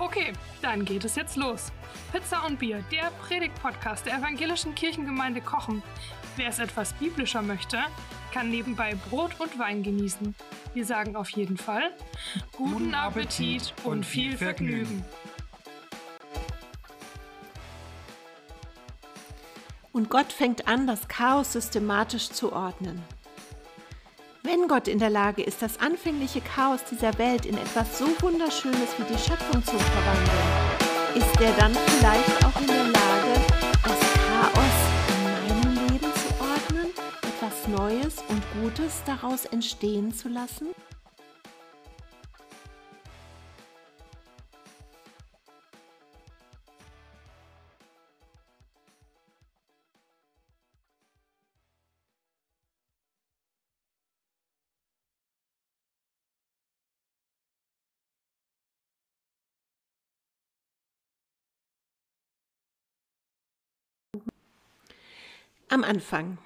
Okay, dann geht es jetzt los. Pizza und Bier, der Predigt-Podcast der evangelischen Kirchengemeinde Kochen. Wer es etwas biblischer möchte, kann nebenbei Brot und Wein genießen. Wir sagen auf jeden Fall guten Appetit und viel Vergnügen. Und Gott fängt an, das Chaos systematisch zu ordnen. Wenn Gott in der Lage ist, das anfängliche Chaos dieser Welt in etwas so Wunderschönes wie die Schöpfung zu verwandeln, ist er dann vielleicht auch in der Lage, das Chaos in meinem Leben zu ordnen, etwas Neues und Gutes daraus entstehen zu lassen? Am Anfang.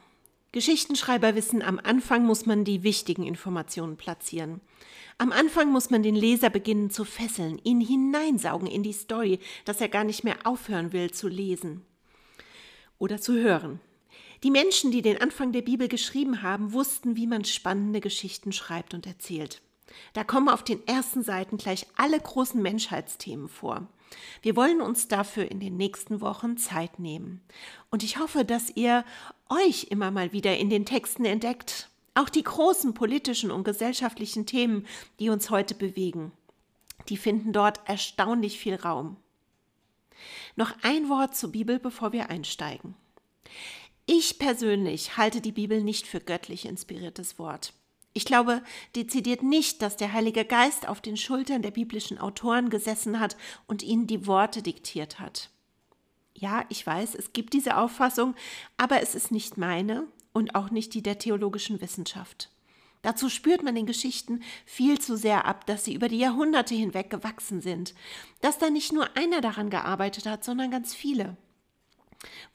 Geschichtenschreiber wissen, am Anfang muss man die wichtigen Informationen platzieren. Am Anfang muss man den Leser beginnen zu fesseln, ihn hineinsaugen in die Story, dass er gar nicht mehr aufhören will zu lesen oder zu hören. Die Menschen, die den Anfang der Bibel geschrieben haben, wussten, wie man spannende Geschichten schreibt und erzählt. Da kommen auf den ersten Seiten gleich alle großen Menschheitsthemen vor. Wir wollen uns dafür in den nächsten Wochen Zeit nehmen. Und ich hoffe, dass ihr euch immer mal wieder in den Texten entdeckt. Auch die großen politischen und gesellschaftlichen Themen, die uns heute bewegen, die finden dort erstaunlich viel Raum. Noch ein Wort zur Bibel, bevor wir einsteigen. Ich persönlich halte die Bibel nicht für göttlich inspiriertes Wort. Ich glaube dezidiert nicht, dass der Heilige Geist auf den Schultern der biblischen Autoren gesessen hat und ihnen die Worte diktiert hat. Ja, ich weiß, es gibt diese Auffassung, aber es ist nicht meine und auch nicht die der theologischen Wissenschaft. Dazu spürt man den Geschichten viel zu sehr ab, dass sie über die Jahrhunderte hinweg gewachsen sind, dass da nicht nur einer daran gearbeitet hat, sondern ganz viele.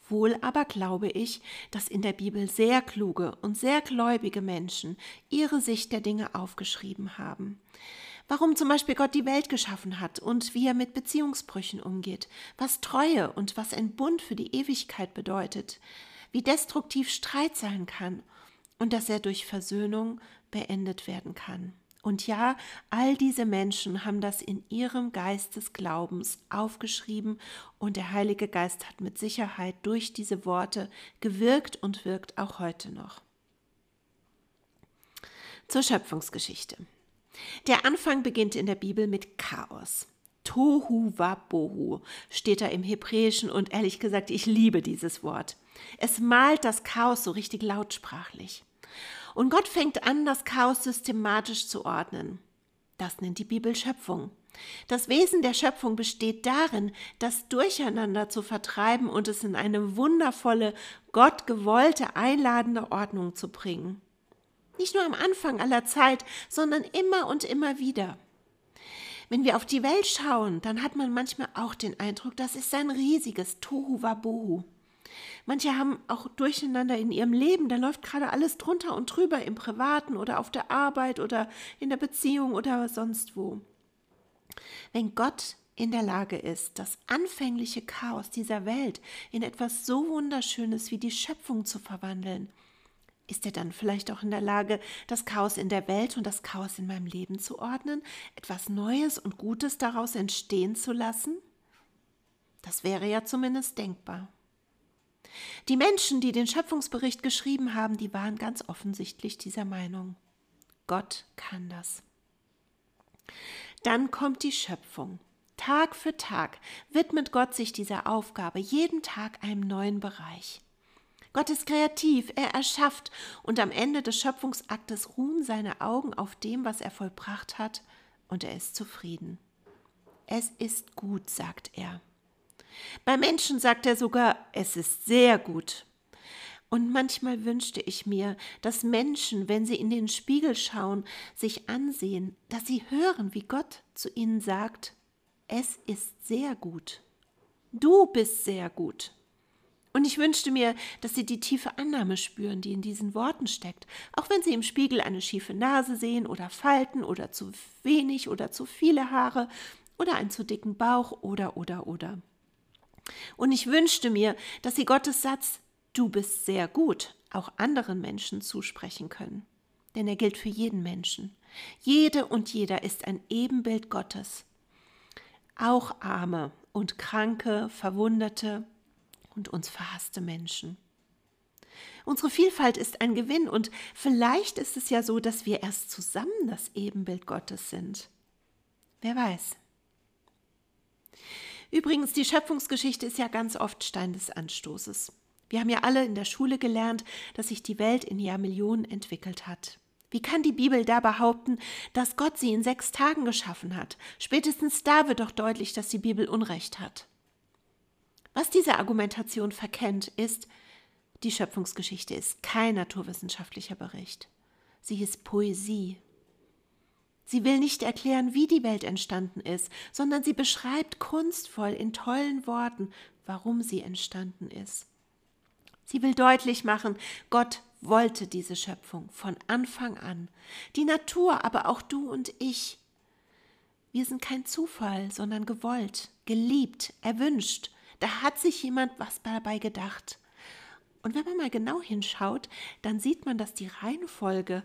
Wohl aber glaube ich, dass in der Bibel sehr kluge und sehr gläubige Menschen ihre Sicht der Dinge aufgeschrieben haben. Warum zum Beispiel Gott die Welt geschaffen hat und wie er mit Beziehungsbrüchen umgeht, was Treue und was ein Bund für die Ewigkeit bedeutet, wie destruktiv Streit sein kann und dass er durch Versöhnung beendet werden kann. Und ja, all diese Menschen haben das in ihrem Geist des Glaubens aufgeschrieben und der Heilige Geist hat mit Sicherheit durch diese Worte gewirkt und wirkt auch heute noch. Zur Schöpfungsgeschichte. Der Anfang beginnt in der Bibel mit Chaos. Tohu wabohu steht da im Hebräischen und ehrlich gesagt, ich liebe dieses Wort. Es malt das Chaos so richtig lautsprachlich. Und Gott fängt an, das Chaos systematisch zu ordnen. Das nennt die Bibel Schöpfung. Das Wesen der Schöpfung besteht darin, das Durcheinander zu vertreiben und es in eine wundervolle, gottgewollte, einladende Ordnung zu bringen. Nicht nur am Anfang aller Zeit, sondern immer und immer wieder. Wenn wir auf die Welt schauen, dann hat man manchmal auch den Eindruck, das ist ein riesiges Tohu Wabohu. Manche haben auch Durcheinander in ihrem Leben, da läuft gerade alles drunter und drüber im Privaten oder auf der Arbeit oder in der Beziehung oder sonst wo. Wenn Gott in der Lage ist, das anfängliche Chaos dieser Welt in etwas so Wunderschönes wie die Schöpfung zu verwandeln, ist er dann vielleicht auch in der Lage, das Chaos in der Welt und das Chaos in meinem Leben zu ordnen, etwas Neues und Gutes daraus entstehen zu lassen? Das wäre ja zumindest denkbar. Die Menschen, die den Schöpfungsbericht geschrieben haben, die waren ganz offensichtlich dieser Meinung. Gott kann das. Dann kommt die Schöpfung. Tag für Tag widmet Gott sich dieser Aufgabe, jeden Tag einem neuen Bereich. Gott ist kreativ, er erschafft und am Ende des Schöpfungsaktes ruhen seine Augen auf dem, was er vollbracht hat, und er ist zufrieden. Es ist gut, sagt er. Bei Menschen sagt er sogar, es ist sehr gut. Und manchmal wünschte ich mir, dass Menschen, wenn sie in den Spiegel schauen, sich ansehen, dass sie hören, wie Gott zu ihnen sagt, es ist sehr gut. Du bist sehr gut. Und ich wünschte mir, dass sie die tiefe Annahme spüren, die in diesen Worten steckt, auch wenn sie im Spiegel eine schiefe Nase sehen oder Falten oder zu wenig oder zu viele Haare oder einen zu dicken Bauch oder oder oder. Und ich wünschte mir, dass sie Gottes Satz Du bist sehr gut auch anderen Menschen zusprechen können. Denn er gilt für jeden Menschen. Jede und jeder ist ein Ebenbild Gottes. Auch arme und kranke, verwundete und uns verhasste Menschen. Unsere Vielfalt ist ein Gewinn und vielleicht ist es ja so, dass wir erst zusammen das Ebenbild Gottes sind. Wer weiß. Übrigens, die Schöpfungsgeschichte ist ja ganz oft Stein des Anstoßes. Wir haben ja alle in der Schule gelernt, dass sich die Welt in Jahrmillionen entwickelt hat. Wie kann die Bibel da behaupten, dass Gott sie in sechs Tagen geschaffen hat? Spätestens da wird doch deutlich, dass die Bibel Unrecht hat. Was diese Argumentation verkennt, ist, die Schöpfungsgeschichte ist kein naturwissenschaftlicher Bericht. Sie ist Poesie. Sie will nicht erklären, wie die Welt entstanden ist, sondern sie beschreibt kunstvoll in tollen Worten, warum sie entstanden ist. Sie will deutlich machen, Gott wollte diese Schöpfung von Anfang an. Die Natur, aber auch du und ich. Wir sind kein Zufall, sondern gewollt, geliebt, erwünscht. Da hat sich jemand was dabei gedacht. Und wenn man mal genau hinschaut, dann sieht man, dass die Reihenfolge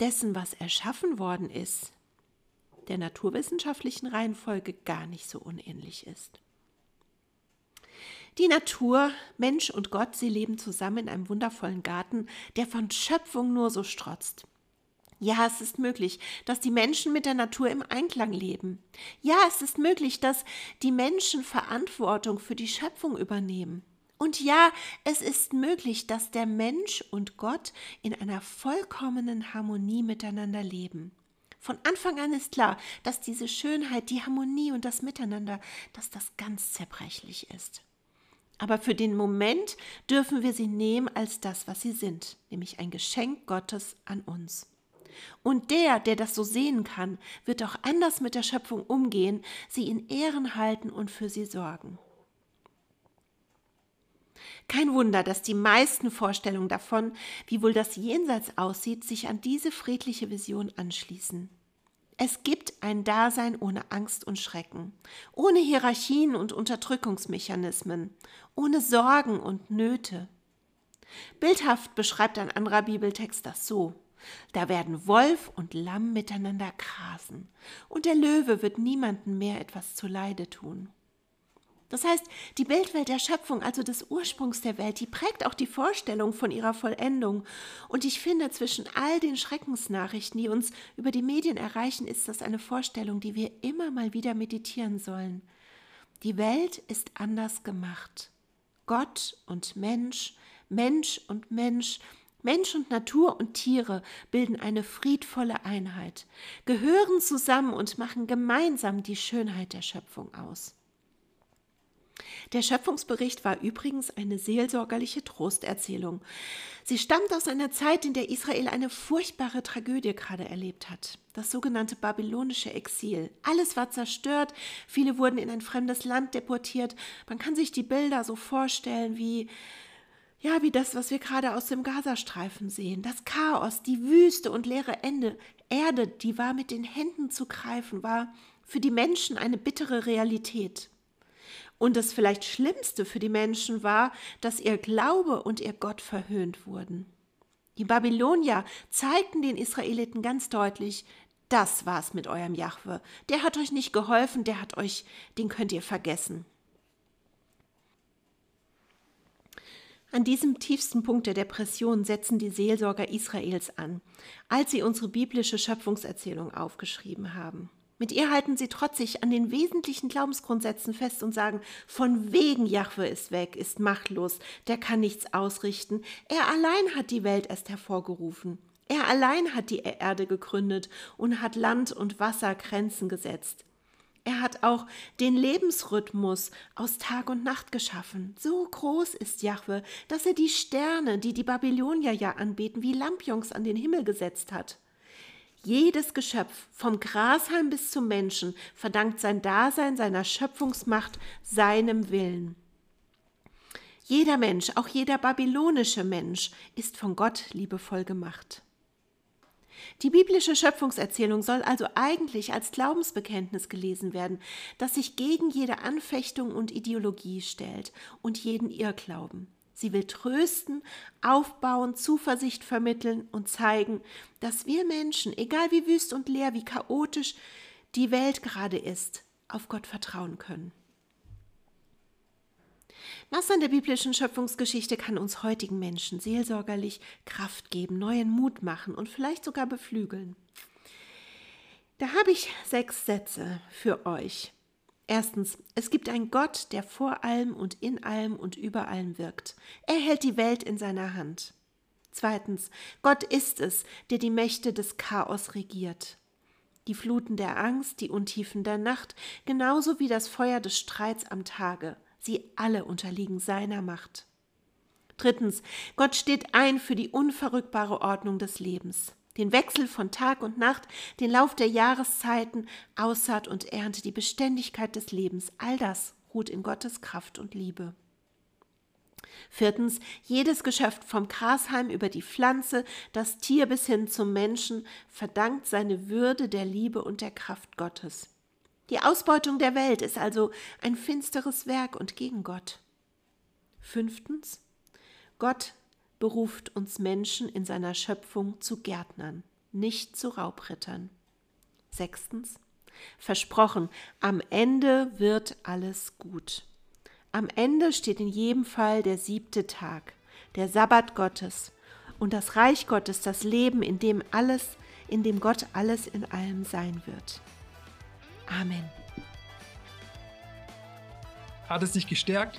dessen, was erschaffen worden ist, der naturwissenschaftlichen Reihenfolge gar nicht so unähnlich ist. Die Natur, Mensch und Gott, sie leben zusammen in einem wundervollen Garten, der von Schöpfung nur so strotzt. Ja, es ist möglich, dass die Menschen mit der Natur im Einklang leben. Ja, es ist möglich, dass die Menschen Verantwortung für die Schöpfung übernehmen. Und ja, es ist möglich, dass der Mensch und Gott in einer vollkommenen Harmonie miteinander leben. Von Anfang an ist klar, dass diese Schönheit, die Harmonie und das Miteinander, dass das ganz zerbrechlich ist. Aber für den Moment dürfen wir sie nehmen als das, was sie sind, nämlich ein Geschenk Gottes an uns. Und der, der das so sehen kann, wird auch anders mit der Schöpfung umgehen, sie in Ehren halten und für sie sorgen. Kein Wunder, dass die meisten Vorstellungen davon, wie wohl das Jenseits aussieht, sich an diese friedliche Vision anschließen. Es gibt ein Dasein ohne Angst und Schrecken, ohne Hierarchien und Unterdrückungsmechanismen, ohne Sorgen und Nöte. Bildhaft beschreibt ein anderer Bibeltext das so. Da werden Wolf und Lamm miteinander grasen, und der Löwe wird niemandem mehr etwas zuleide tun. Das heißt, die Bildwelt der Schöpfung, also des Ursprungs der Welt, die prägt auch die Vorstellung von ihrer Vollendung. Und ich finde, zwischen all den Schreckensnachrichten, die uns über die Medien erreichen, ist das eine Vorstellung, die wir immer mal wieder meditieren sollen. Die Welt ist anders gemacht. Gott und Mensch, Mensch und Mensch, Mensch und Natur und Tiere bilden eine friedvolle Einheit, gehören zusammen und machen gemeinsam die Schönheit der Schöpfung aus. Der Schöpfungsbericht war übrigens eine seelsorgerliche Trosterzählung. Sie stammt aus einer Zeit, in der Israel eine furchtbare Tragödie gerade erlebt hat. Das sogenannte babylonische Exil. Alles war zerstört, viele wurden in ein fremdes Land deportiert. Man kann sich die Bilder so vorstellen wie ja, wie das, was wir gerade aus dem Gazastreifen sehen. Das Chaos, die Wüste und leere Ende, Erde, die war mit den Händen zu greifen, war für die Menschen eine bittere Realität. Und das vielleicht Schlimmste für die Menschen war, dass ihr Glaube und ihr Gott verhöhnt wurden. Die Babylonier zeigten den Israeliten ganz deutlich, das war's mit eurem Jahwe. Der hat euch nicht geholfen, der hat euch, den könnt ihr vergessen. An diesem tiefsten Punkt der Depression setzen die Seelsorger Israels an, als sie unsere biblische Schöpfungserzählung aufgeschrieben haben. Mit ihr halten sie trotzig an den wesentlichen Glaubensgrundsätzen fest und sagen, von wegen Jahwe ist weg, ist machtlos, der kann nichts ausrichten. Er allein hat die Welt erst hervorgerufen. Er allein hat die Erde gegründet und hat Land und Wasser Grenzen gesetzt. Er hat auch den Lebensrhythmus aus Tag und Nacht geschaffen. So groß ist Jahwe, dass er die Sterne, die die Babylonier ja anbeten, wie Lampions an den Himmel gesetzt hat. Jedes Geschöpf, vom Grashalm bis zum Menschen, verdankt sein Dasein seiner Schöpfungsmacht, seinem Willen. Jeder Mensch, auch jeder babylonische Mensch, ist von Gott liebevoll gemacht. Die biblische Schöpfungserzählung soll also eigentlich als Glaubensbekenntnis gelesen werden, das sich gegen jede Anfechtung und Ideologie stellt und jeden Irrglauben. Sie will trösten, aufbauen, Zuversicht vermitteln und zeigen, dass wir Menschen, egal wie wüst und leer, wie chaotisch die Welt gerade ist, auf Gott vertrauen können. Was an der biblischen Schöpfungsgeschichte kann uns heutigen Menschen seelsorgerlich Kraft geben, neuen Mut machen und vielleicht sogar beflügeln? Da habe ich sechs Sätze für euch. Erstens, es gibt einen Gott, der vor allem und in allem und über allem wirkt. Er hält die Welt in seiner Hand. Zweitens, Gott ist es, der die Mächte des Chaos regiert. Die Fluten der Angst, die Untiefen der Nacht, genauso wie das Feuer des Streits am Tage, sie alle unterliegen seiner Macht. Drittens, Gott steht ein für die unverrückbare Ordnung des Lebens den Wechsel von Tag und Nacht, den Lauf der Jahreszeiten, Aussaat und Ernte, die Beständigkeit des Lebens, all das ruht in Gottes Kraft und Liebe. Viertens, jedes Geschöpf vom Grashalm über die Pflanze, das Tier bis hin zum Menschen verdankt seine Würde der Liebe und der Kraft Gottes. Die Ausbeutung der Welt ist also ein finsteres Werk und gegen Gott. Fünftens, Gott beruft uns Menschen in seiner Schöpfung zu Gärtnern, nicht zu Raubrittern. Sechstens. Versprochen, am Ende wird alles gut. Am Ende steht in jedem Fall der siebte Tag, der Sabbat Gottes und das Reich Gottes, das Leben, in dem alles, in dem Gott alles in allem sein wird. Amen. Hat es dich gestärkt?